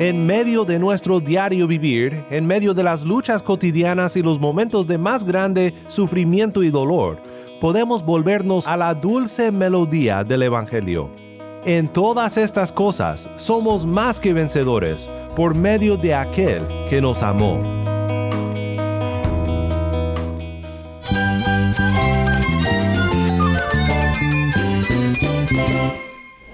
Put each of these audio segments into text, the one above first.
En medio de nuestro diario vivir, en medio de las luchas cotidianas y los momentos de más grande sufrimiento y dolor, podemos volvernos a la dulce melodía del Evangelio. En todas estas cosas somos más que vencedores por medio de aquel que nos amó.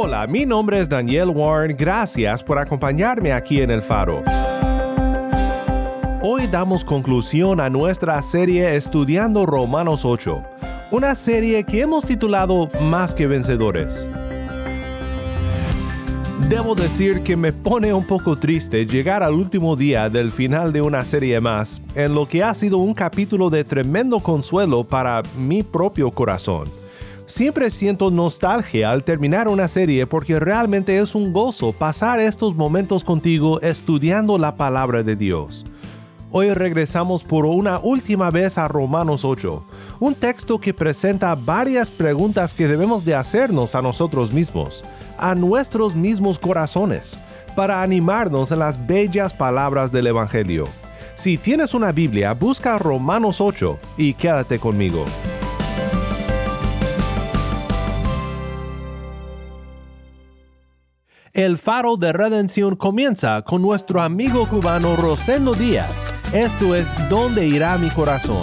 Hola, mi nombre es Daniel Warren, gracias por acompañarme aquí en El Faro. Hoy damos conclusión a nuestra serie Estudiando Romanos 8, una serie que hemos titulado Más que Vencedores. Debo decir que me pone un poco triste llegar al último día del final de una serie más, en lo que ha sido un capítulo de tremendo consuelo para mi propio corazón. Siempre siento nostalgia al terminar una serie porque realmente es un gozo pasar estos momentos contigo estudiando la palabra de Dios. Hoy regresamos por una última vez a Romanos 8, un texto que presenta varias preguntas que debemos de hacernos a nosotros mismos, a nuestros mismos corazones, para animarnos en las bellas palabras del Evangelio. Si tienes una Biblia, busca Romanos 8 y quédate conmigo. El faro de redención comienza con nuestro amigo cubano Rosendo Díaz. Esto es ¿Dónde irá mi corazón?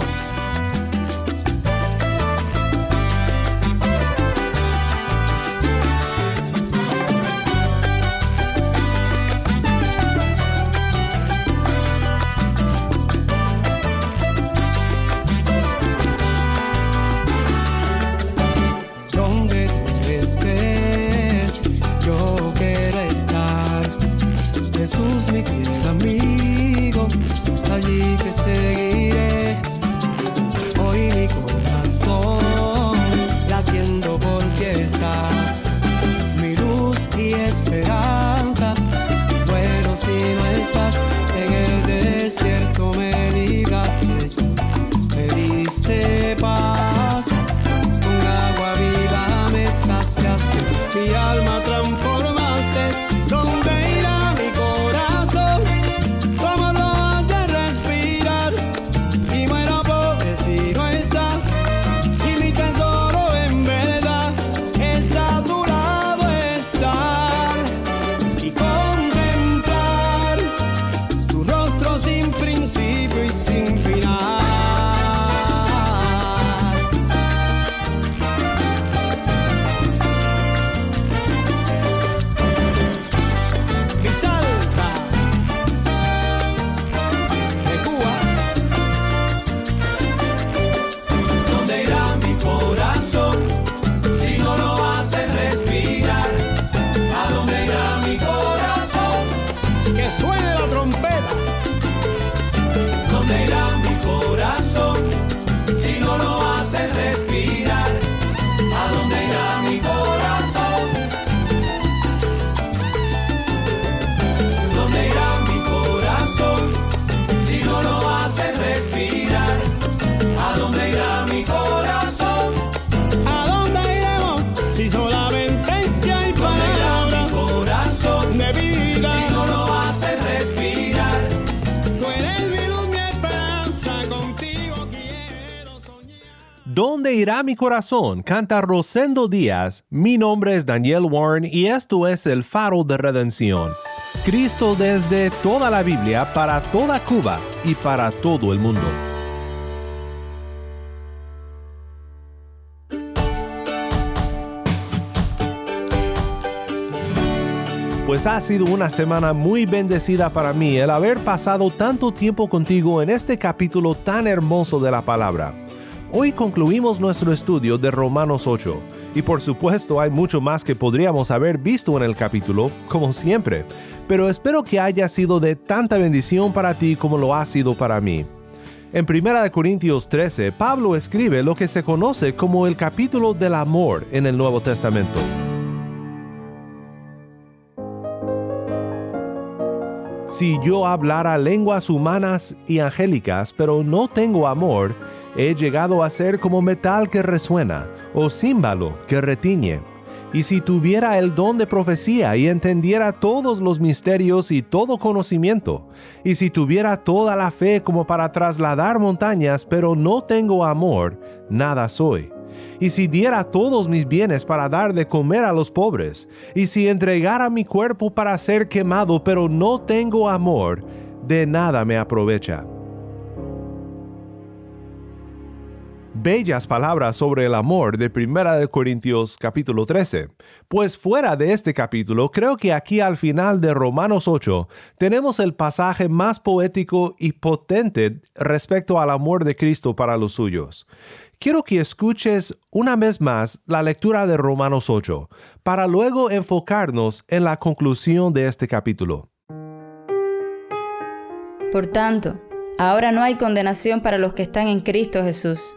¿Dónde irá mi corazón? Canta Rosendo Díaz. Mi nombre es Daniel Warren y esto es el faro de redención. Cristo desde toda la Biblia para toda Cuba y para todo el mundo. Pues ha sido una semana muy bendecida para mí el haber pasado tanto tiempo contigo en este capítulo tan hermoso de la palabra. Hoy concluimos nuestro estudio de Romanos 8 y por supuesto hay mucho más que podríamos haber visto en el capítulo, como siempre, pero espero que haya sido de tanta bendición para ti como lo ha sido para mí. En 1 Corintios 13, Pablo escribe lo que se conoce como el capítulo del amor en el Nuevo Testamento. Si yo hablara lenguas humanas y angélicas, pero no tengo amor, he llegado a ser como metal que resuena, o címbalo que retiñe. Y si tuviera el don de profecía y entendiera todos los misterios y todo conocimiento, y si tuviera toda la fe como para trasladar montañas, pero no tengo amor, nada soy y si diera todos mis bienes para dar de comer a los pobres, y si entregara mi cuerpo para ser quemado, pero no tengo amor, de nada me aprovecha. Bellas palabras sobre el amor de 1 Corintios capítulo 13. Pues fuera de este capítulo, creo que aquí al final de Romanos 8 tenemos el pasaje más poético y potente respecto al amor de Cristo para los suyos quiero que escuches una vez más la lectura de Romanos 8, para luego enfocarnos en la conclusión de este capítulo. Por tanto, ahora no hay condenación para los que están en Cristo Jesús,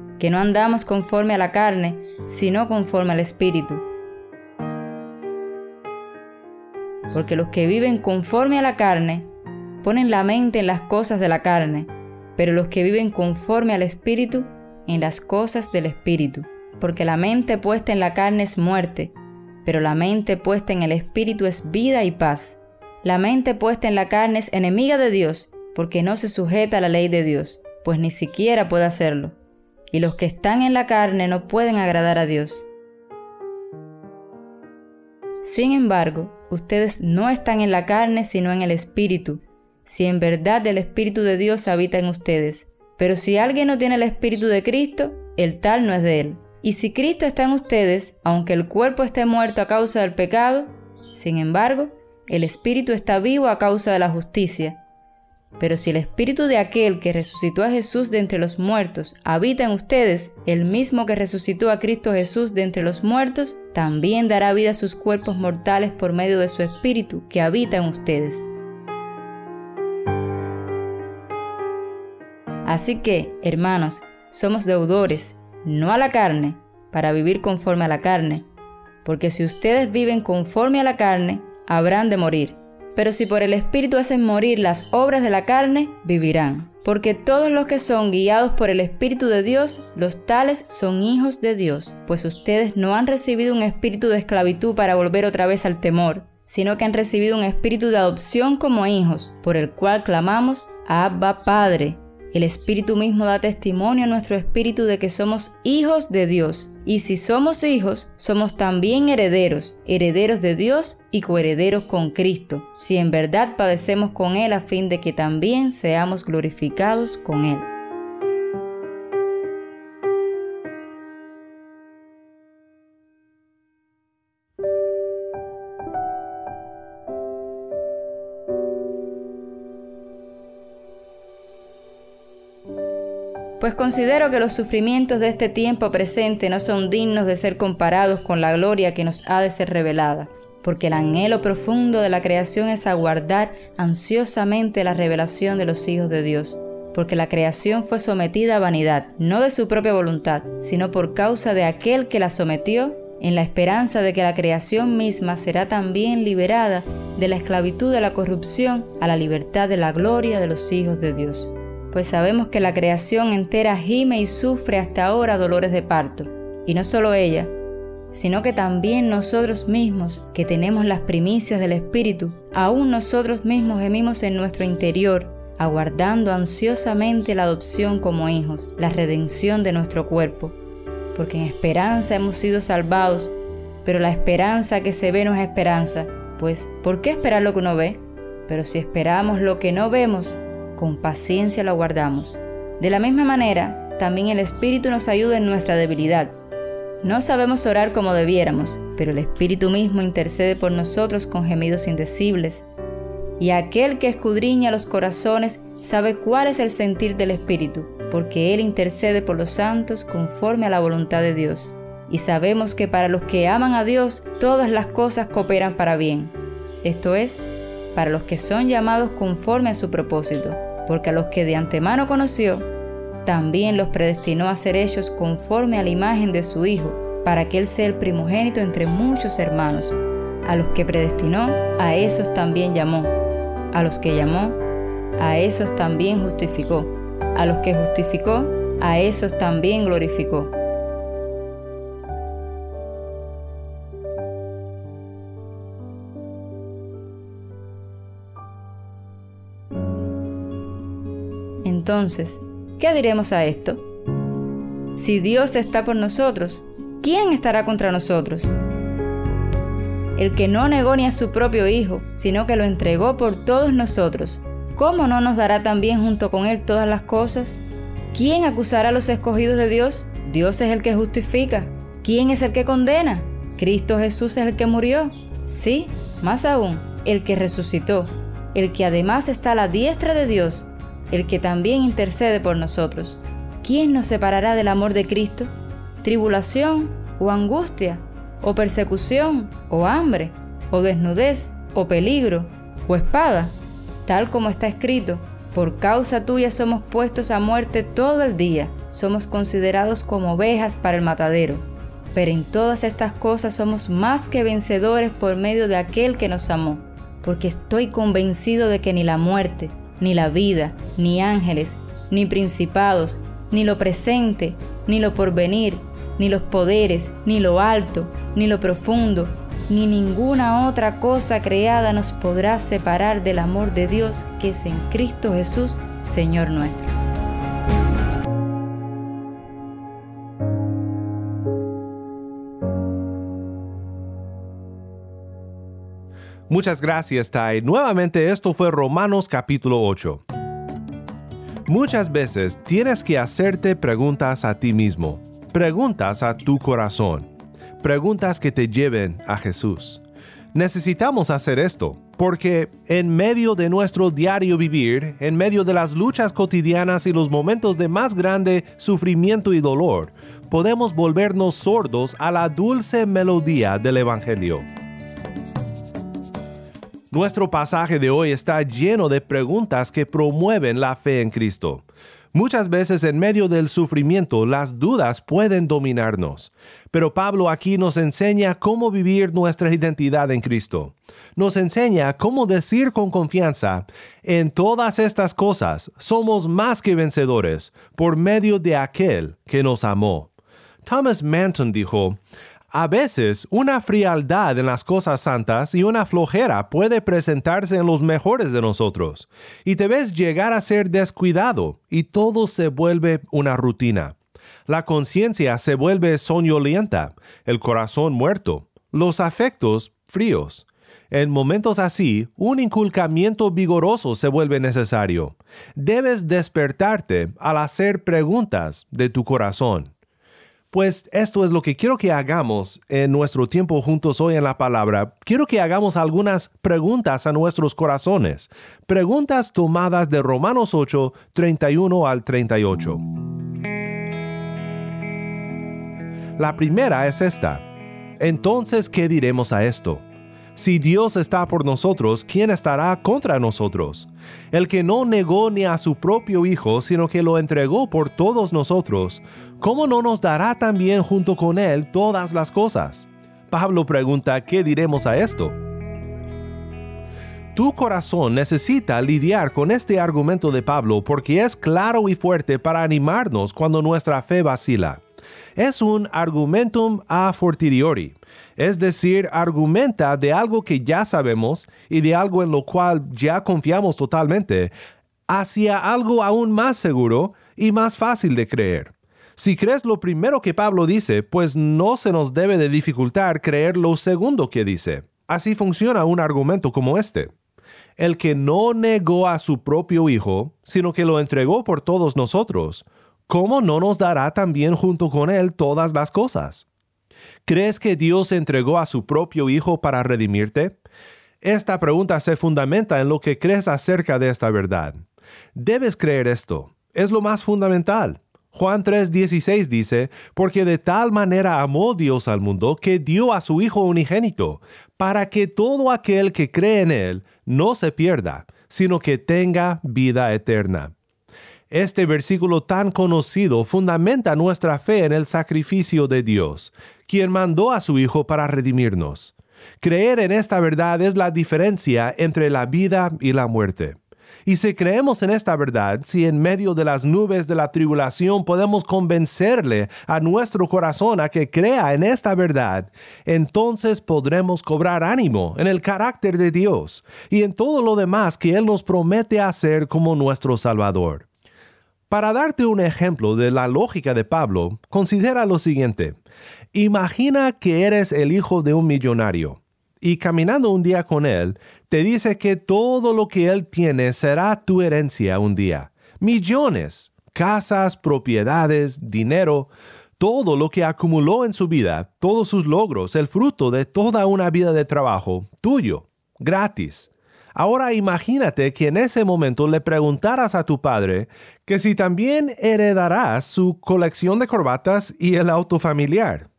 que no andamos conforme a la carne, sino conforme al Espíritu. Porque los que viven conforme a la carne ponen la mente en las cosas de la carne, pero los que viven conforme al Espíritu en las cosas del Espíritu porque la mente puesta en la carne es muerte, pero la mente puesta en el Espíritu es vida y paz. La mente puesta en la carne es enemiga de Dios, porque no se sujeta a la ley de Dios, pues ni siquiera puede hacerlo. Y los que están en la carne no pueden agradar a Dios. Sin embargo, ustedes no están en la carne sino en el Espíritu, si en verdad el Espíritu de Dios habita en ustedes. Pero si alguien no tiene el Espíritu de Cristo, el tal no es de él. Y si Cristo está en ustedes, aunque el cuerpo esté muerto a causa del pecado, sin embargo, el Espíritu está vivo a causa de la justicia. Pero si el Espíritu de aquel que resucitó a Jesús de entre los muertos habita en ustedes, el mismo que resucitó a Cristo Jesús de entre los muertos, también dará vida a sus cuerpos mortales por medio de su Espíritu que habita en ustedes. Así que, hermanos, somos deudores no a la carne, para vivir conforme a la carne, porque si ustedes viven conforme a la carne, habrán de morir. Pero si por el Espíritu hacen morir las obras de la carne, vivirán. Porque todos los que son guiados por el Espíritu de Dios, los tales son hijos de Dios, pues ustedes no han recibido un espíritu de esclavitud para volver otra vez al temor, sino que han recibido un espíritu de adopción como hijos, por el cual clamamos, Abba Padre. El Espíritu mismo da testimonio a nuestro espíritu de que somos hijos de Dios. Y si somos hijos, somos también herederos, herederos de Dios y coherederos con Cristo, si en verdad padecemos con Él a fin de que también seamos glorificados con Él. Pues considero que los sufrimientos de este tiempo presente no son dignos de ser comparados con la gloria que nos ha de ser revelada, porque el anhelo profundo de la creación es aguardar ansiosamente la revelación de los hijos de Dios, porque la creación fue sometida a vanidad, no de su propia voluntad, sino por causa de aquel que la sometió, en la esperanza de que la creación misma será también liberada de la esclavitud de la corrupción a la libertad de la gloria de los hijos de Dios pues sabemos que la creación entera gime y sufre hasta ahora dolores de parto. Y no solo ella, sino que también nosotros mismos, que tenemos las primicias del Espíritu, aún nosotros mismos gemimos en nuestro interior, aguardando ansiosamente la adopción como hijos, la redención de nuestro cuerpo. Porque en esperanza hemos sido salvados, pero la esperanza que se ve no es esperanza, pues ¿por qué esperar lo que uno ve? Pero si esperamos lo que no vemos, con paciencia lo aguardamos. De la misma manera, también el Espíritu nos ayuda en nuestra debilidad no sabemos orar como debiéramos, pero el Espíritu mismo intercede por nosotros con gemidos indecibles. Y aquel que escudriña los corazones sabe cuál es el sentir del Espíritu, porque Él intercede por los santos conforme a la voluntad de Dios. Y sabemos que para los que aman a Dios todas las cosas cooperan para bien. Esto es, para los que son llamados conforme a su propósito, porque a los que de antemano conoció, también los predestinó a ser hechos conforme a la imagen de su Hijo, para que Él sea el primogénito entre muchos hermanos. A los que predestinó, a esos también llamó. A los que llamó, a esos también justificó. A los que justificó, a esos también glorificó. Entonces, ¿Qué diremos a esto? Si Dios está por nosotros, ¿quién estará contra nosotros? El que no negó ni a su propio Hijo, sino que lo entregó por todos nosotros, ¿cómo no nos dará también junto con Él todas las cosas? ¿Quién acusará a los escogidos de Dios? Dios es el que justifica. ¿Quién es el que condena? Cristo Jesús es el que murió. Sí, más aún, el que resucitó, el que además está a la diestra de Dios el que también intercede por nosotros. ¿Quién nos separará del amor de Cristo? ¿Tribulación o angustia? ¿O persecución o hambre? ¿O desnudez o peligro? ¿O espada? Tal como está escrito, por causa tuya somos puestos a muerte todo el día, somos considerados como ovejas para el matadero. Pero en todas estas cosas somos más que vencedores por medio de aquel que nos amó, porque estoy convencido de que ni la muerte, ni la vida, ni ángeles, ni principados, ni lo presente, ni lo porvenir, ni los poderes, ni lo alto, ni lo profundo, ni ninguna otra cosa creada nos podrá separar del amor de Dios que es en Cristo Jesús, Señor nuestro. Muchas gracias, Tai. Nuevamente esto fue Romanos capítulo 8. Muchas veces tienes que hacerte preguntas a ti mismo, preguntas a tu corazón, preguntas que te lleven a Jesús. Necesitamos hacer esto, porque en medio de nuestro diario vivir, en medio de las luchas cotidianas y los momentos de más grande sufrimiento y dolor, podemos volvernos sordos a la dulce melodía del Evangelio. Nuestro pasaje de hoy está lleno de preguntas que promueven la fe en Cristo. Muchas veces en medio del sufrimiento las dudas pueden dominarnos, pero Pablo aquí nos enseña cómo vivir nuestra identidad en Cristo. Nos enseña cómo decir con confianza, en todas estas cosas somos más que vencedores por medio de aquel que nos amó. Thomas Manton dijo, a veces, una frialdad en las cosas santas y una flojera puede presentarse en los mejores de nosotros, y te ves llegar a ser descuidado, y todo se vuelve una rutina. La conciencia se vuelve soñolienta, el corazón muerto, los afectos fríos. En momentos así, un inculcamiento vigoroso se vuelve necesario. Debes despertarte al hacer preguntas de tu corazón. Pues esto es lo que quiero que hagamos en nuestro tiempo juntos hoy en la palabra. Quiero que hagamos algunas preguntas a nuestros corazones. Preguntas tomadas de Romanos 8, 31 al 38. La primera es esta. Entonces, ¿qué diremos a esto? Si Dios está por nosotros, ¿quién estará contra nosotros? El que no negó ni a su propio Hijo, sino que lo entregó por todos nosotros, ¿cómo no nos dará también junto con Él todas las cosas? Pablo pregunta, ¿qué diremos a esto? Tu corazón necesita lidiar con este argumento de Pablo porque es claro y fuerte para animarnos cuando nuestra fe vacila. Es un argumentum a fortiori, es decir, argumenta de algo que ya sabemos y de algo en lo cual ya confiamos totalmente, hacia algo aún más seguro y más fácil de creer. Si crees lo primero que Pablo dice, pues no se nos debe de dificultar creer lo segundo que dice. Así funciona un argumento como este. El que no negó a su propio Hijo, sino que lo entregó por todos nosotros, ¿cómo no nos dará también junto con Él todas las cosas? ¿Crees que Dios entregó a su propio Hijo para redimirte? Esta pregunta se fundamenta en lo que crees acerca de esta verdad. Debes creer esto. Es lo más fundamental. Juan 3:16 dice, porque de tal manera amó Dios al mundo que dio a su Hijo unigénito, para que todo aquel que cree en Él no se pierda, sino que tenga vida eterna. Este versículo tan conocido fundamenta nuestra fe en el sacrificio de Dios, quien mandó a su Hijo para redimirnos. Creer en esta verdad es la diferencia entre la vida y la muerte. Y si creemos en esta verdad, si en medio de las nubes de la tribulación podemos convencerle a nuestro corazón a que crea en esta verdad, entonces podremos cobrar ánimo en el carácter de Dios y en todo lo demás que Él nos promete hacer como nuestro Salvador. Para darte un ejemplo de la lógica de Pablo, considera lo siguiente. Imagina que eres el hijo de un millonario y caminando un día con él, te dice que todo lo que él tiene será tu herencia un día. Millones, casas, propiedades, dinero, todo lo que acumuló en su vida, todos sus logros, el fruto de toda una vida de trabajo, tuyo, gratis. Ahora imagínate que en ese momento le preguntaras a tu padre que si también heredarás su colección de corbatas y el auto familiar.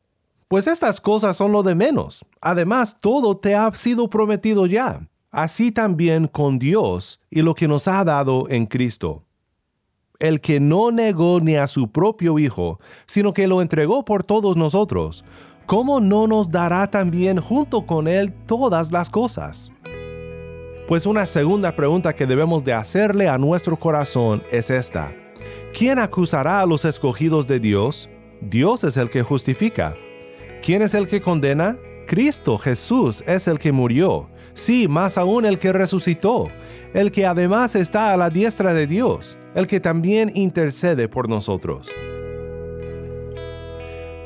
Pues estas cosas son lo de menos. Además, todo te ha sido prometido ya. Así también con Dios y lo que nos ha dado en Cristo. El que no negó ni a su propio Hijo, sino que lo entregó por todos nosotros, ¿cómo no nos dará también junto con Él todas las cosas? Pues una segunda pregunta que debemos de hacerle a nuestro corazón es esta. ¿Quién acusará a los escogidos de Dios? Dios es el que justifica. ¿Quién es el que condena? Cristo Jesús es el que murió, sí, más aún el que resucitó, el que además está a la diestra de Dios, el que también intercede por nosotros.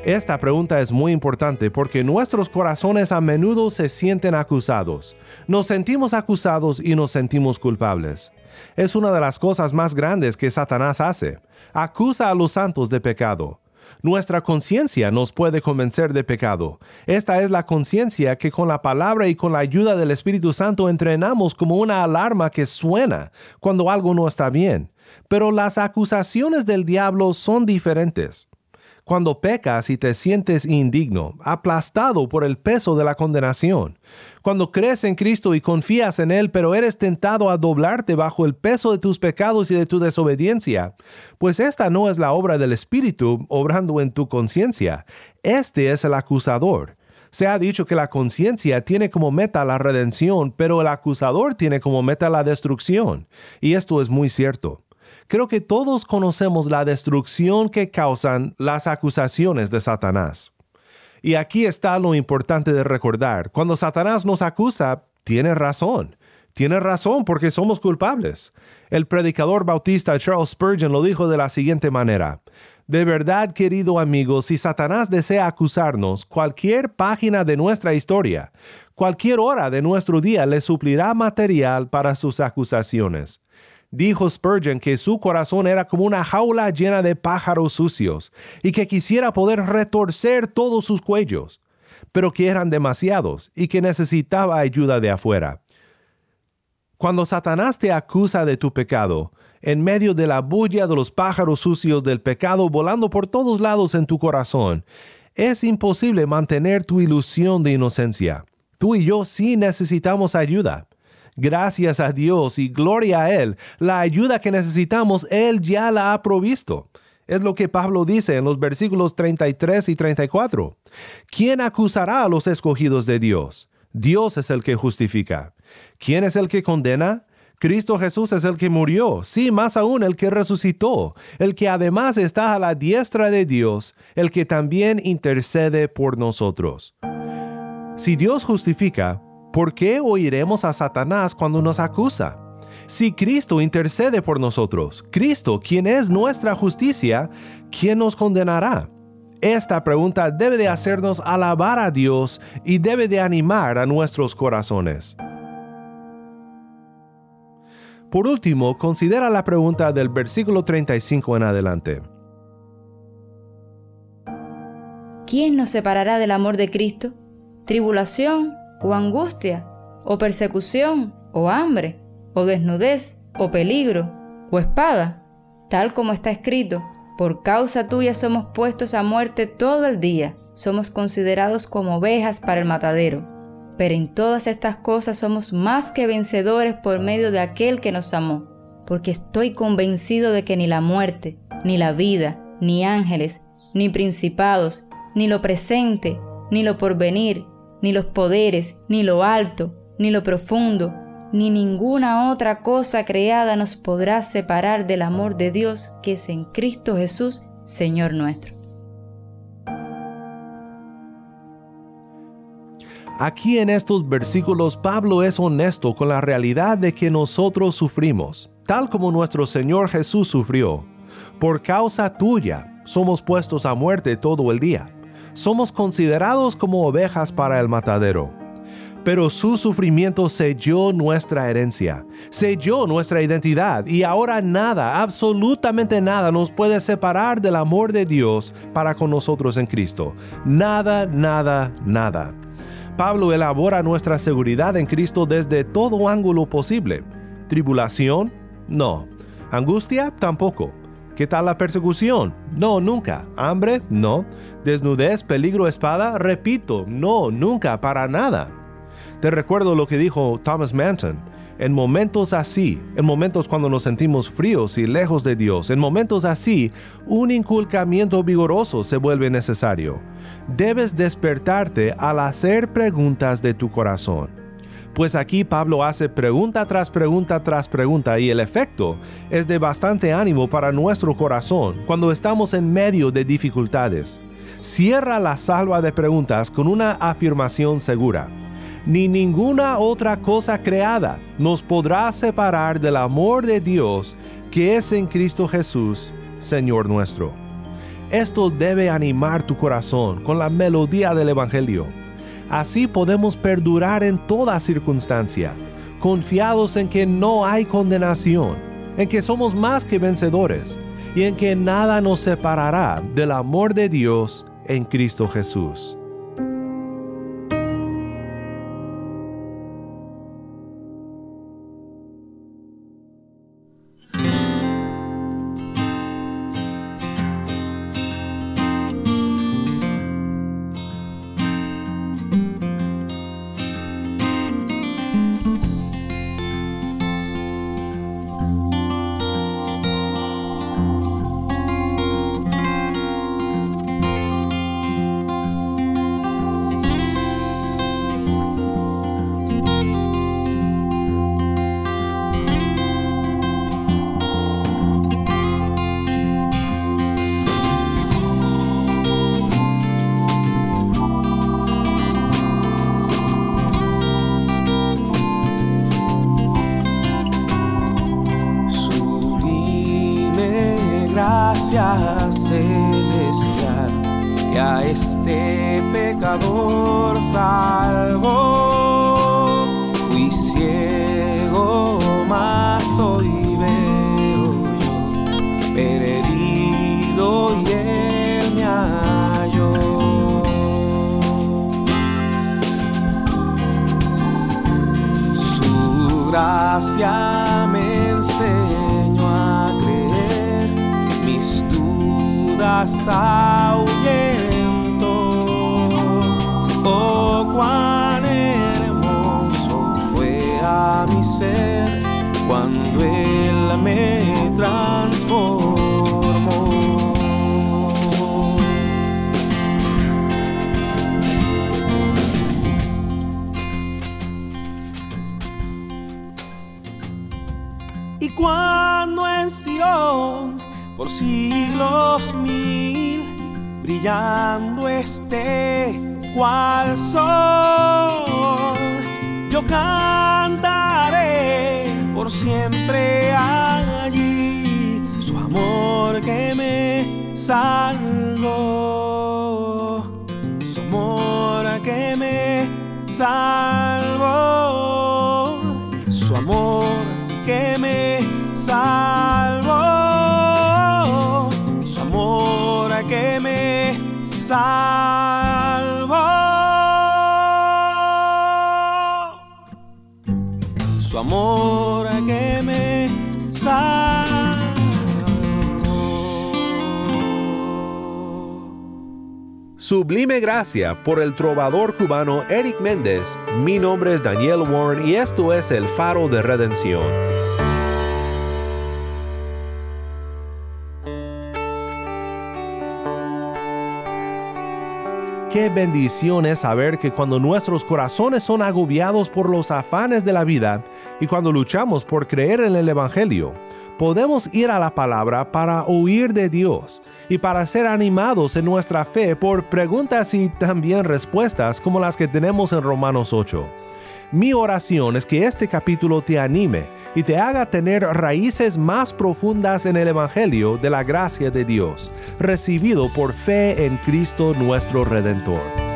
Esta pregunta es muy importante porque nuestros corazones a menudo se sienten acusados. Nos sentimos acusados y nos sentimos culpables. Es una de las cosas más grandes que Satanás hace. Acusa a los santos de pecado. Nuestra conciencia nos puede convencer de pecado. Esta es la conciencia que con la palabra y con la ayuda del Espíritu Santo entrenamos como una alarma que suena cuando algo no está bien. Pero las acusaciones del diablo son diferentes cuando pecas y te sientes indigno, aplastado por el peso de la condenación, cuando crees en Cristo y confías en Él, pero eres tentado a doblarte bajo el peso de tus pecados y de tu desobediencia, pues esta no es la obra del Espíritu obrando en tu conciencia, este es el acusador. Se ha dicho que la conciencia tiene como meta la redención, pero el acusador tiene como meta la destrucción, y esto es muy cierto. Creo que todos conocemos la destrucción que causan las acusaciones de Satanás. Y aquí está lo importante de recordar. Cuando Satanás nos acusa, tiene razón. Tiene razón porque somos culpables. El predicador bautista Charles Spurgeon lo dijo de la siguiente manera. De verdad, querido amigo, si Satanás desea acusarnos, cualquier página de nuestra historia, cualquier hora de nuestro día le suplirá material para sus acusaciones. Dijo Spurgeon que su corazón era como una jaula llena de pájaros sucios y que quisiera poder retorcer todos sus cuellos, pero que eran demasiados y que necesitaba ayuda de afuera. Cuando Satanás te acusa de tu pecado, en medio de la bulla de los pájaros sucios del pecado volando por todos lados en tu corazón, es imposible mantener tu ilusión de inocencia. Tú y yo sí necesitamos ayuda. Gracias a Dios y gloria a Él, la ayuda que necesitamos, Él ya la ha provisto. Es lo que Pablo dice en los versículos 33 y 34. ¿Quién acusará a los escogidos de Dios? Dios es el que justifica. ¿Quién es el que condena? Cristo Jesús es el que murió, sí, más aún el que resucitó, el que además está a la diestra de Dios, el que también intercede por nosotros. Si Dios justifica, ¿por qué oiremos a Satanás cuando nos acusa? Si Cristo intercede por nosotros, Cristo, quien es nuestra justicia, ¿quién nos condenará? Esta pregunta debe de hacernos alabar a Dios y debe de animar a nuestros corazones. Por último, considera la pregunta del versículo 35 en adelante. ¿Quién nos separará del amor de Cristo? ¿Tribulación o angustia? ¿O persecución o hambre? ¿O desnudez o peligro? ¿O espada? Tal como está escrito, por causa tuya somos puestos a muerte todo el día, somos considerados como ovejas para el matadero. Pero en todas estas cosas somos más que vencedores por medio de aquel que nos amó, porque estoy convencido de que ni la muerte, ni la vida, ni ángeles, ni principados, ni lo presente, ni lo porvenir, ni los poderes, ni lo alto, ni lo profundo, ni ninguna otra cosa creada nos podrá separar del amor de Dios que es en Cristo Jesús, Señor nuestro. Aquí en estos versículos Pablo es honesto con la realidad de que nosotros sufrimos, tal como nuestro Señor Jesús sufrió. Por causa tuya somos puestos a muerte todo el día. Somos considerados como ovejas para el matadero. Pero su sufrimiento selló nuestra herencia, selló nuestra identidad y ahora nada, absolutamente nada nos puede separar del amor de Dios para con nosotros en Cristo. Nada, nada, nada. Pablo elabora nuestra seguridad en Cristo desde todo ángulo posible. ¿Tribulación? No. ¿Angustia? Tampoco. ¿Qué tal la persecución? No, nunca. ¿Hambre? No. ¿Desnudez, peligro, espada? Repito, no, nunca, para nada. Te recuerdo lo que dijo Thomas Manton en momentos así, en momentos cuando nos sentimos fríos y lejos de Dios, en momentos así, un inculcamiento vigoroso se vuelve necesario. Debes despertarte al hacer preguntas de tu corazón. Pues aquí Pablo hace pregunta tras pregunta tras pregunta y el efecto es de bastante ánimo para nuestro corazón cuando estamos en medio de dificultades. Cierra la salva de preguntas con una afirmación segura ni ninguna otra cosa creada nos podrá separar del amor de Dios que es en Cristo Jesús, Señor nuestro. Esto debe animar tu corazón con la melodía del Evangelio. Así podemos perdurar en toda circunstancia, confiados en que no hay condenación, en que somos más que vencedores y en que nada nos separará del amor de Dios en Cristo Jesús. Celestial que a este pecador salvó. Por siempre allí su amor que me salvó, su amor que me salvó, Sublime gracia por el trovador cubano Eric Méndez. Mi nombre es Daniel Warren y esto es El Faro de Redención. Qué bendición es saber que cuando nuestros corazones son agobiados por los afanes de la vida y cuando luchamos por creer en el Evangelio, podemos ir a la palabra para oír de Dios y para ser animados en nuestra fe por preguntas y también respuestas como las que tenemos en Romanos 8. Mi oración es que este capítulo te anime y te haga tener raíces más profundas en el Evangelio de la gracia de Dios, recibido por fe en Cristo nuestro Redentor.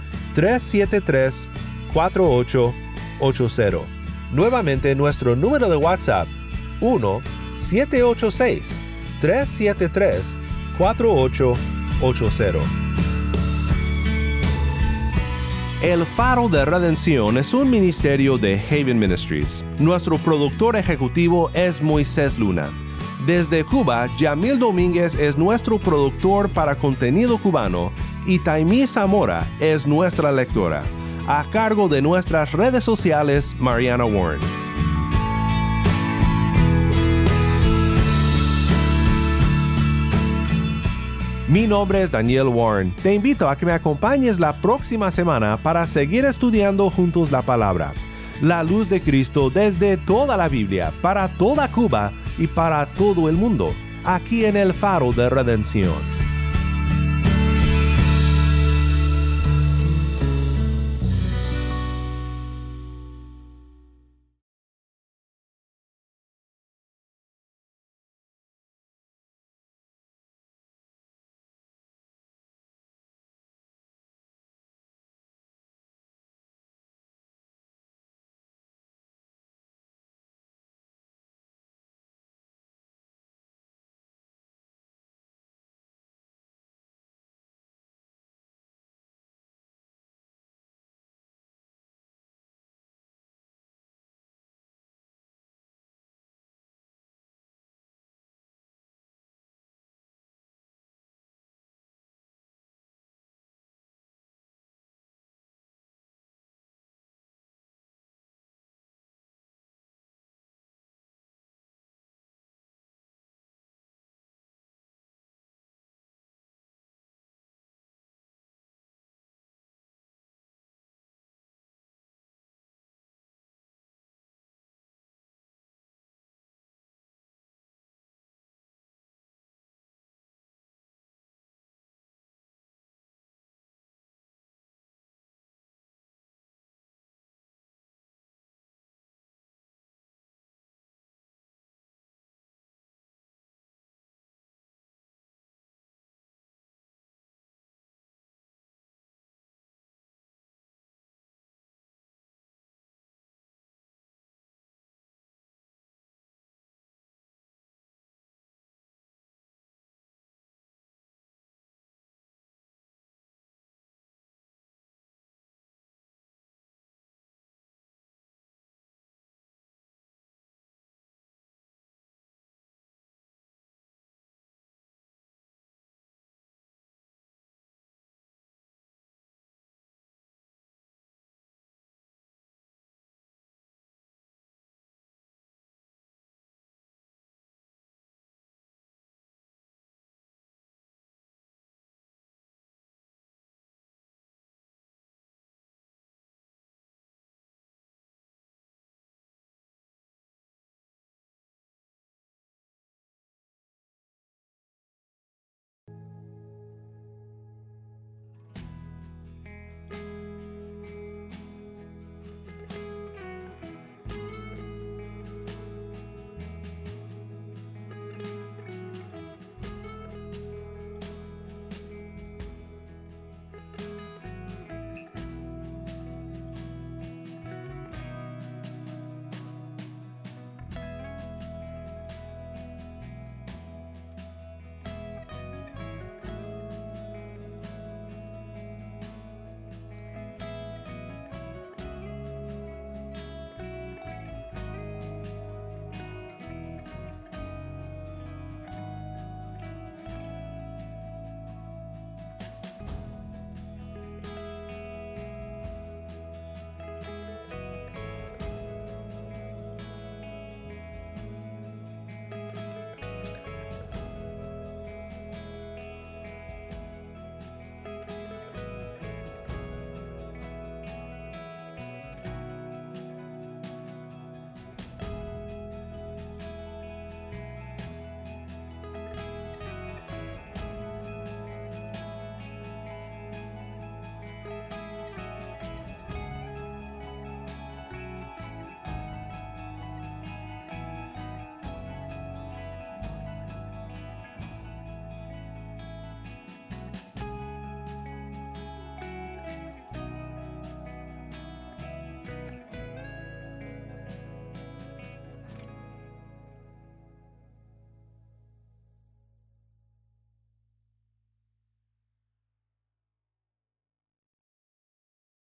1-786-373-4880. Nuevamente nuestro número de WhatsApp 1 786 373-4880. El Faro de Redención es un ministerio de Haven Ministries. Nuestro productor ejecutivo es Moisés Luna. Desde Cuba, Yamil Domínguez es nuestro productor para contenido cubano y Taimí Zamora es nuestra lectora. A cargo de nuestras redes sociales, Mariana Warren. Mi nombre es Daniel Warren. Te invito a que me acompañes la próxima semana para seguir estudiando juntos la palabra. La luz de Cristo desde toda la Biblia, para toda Cuba y para todo el mundo, aquí en el faro de redención.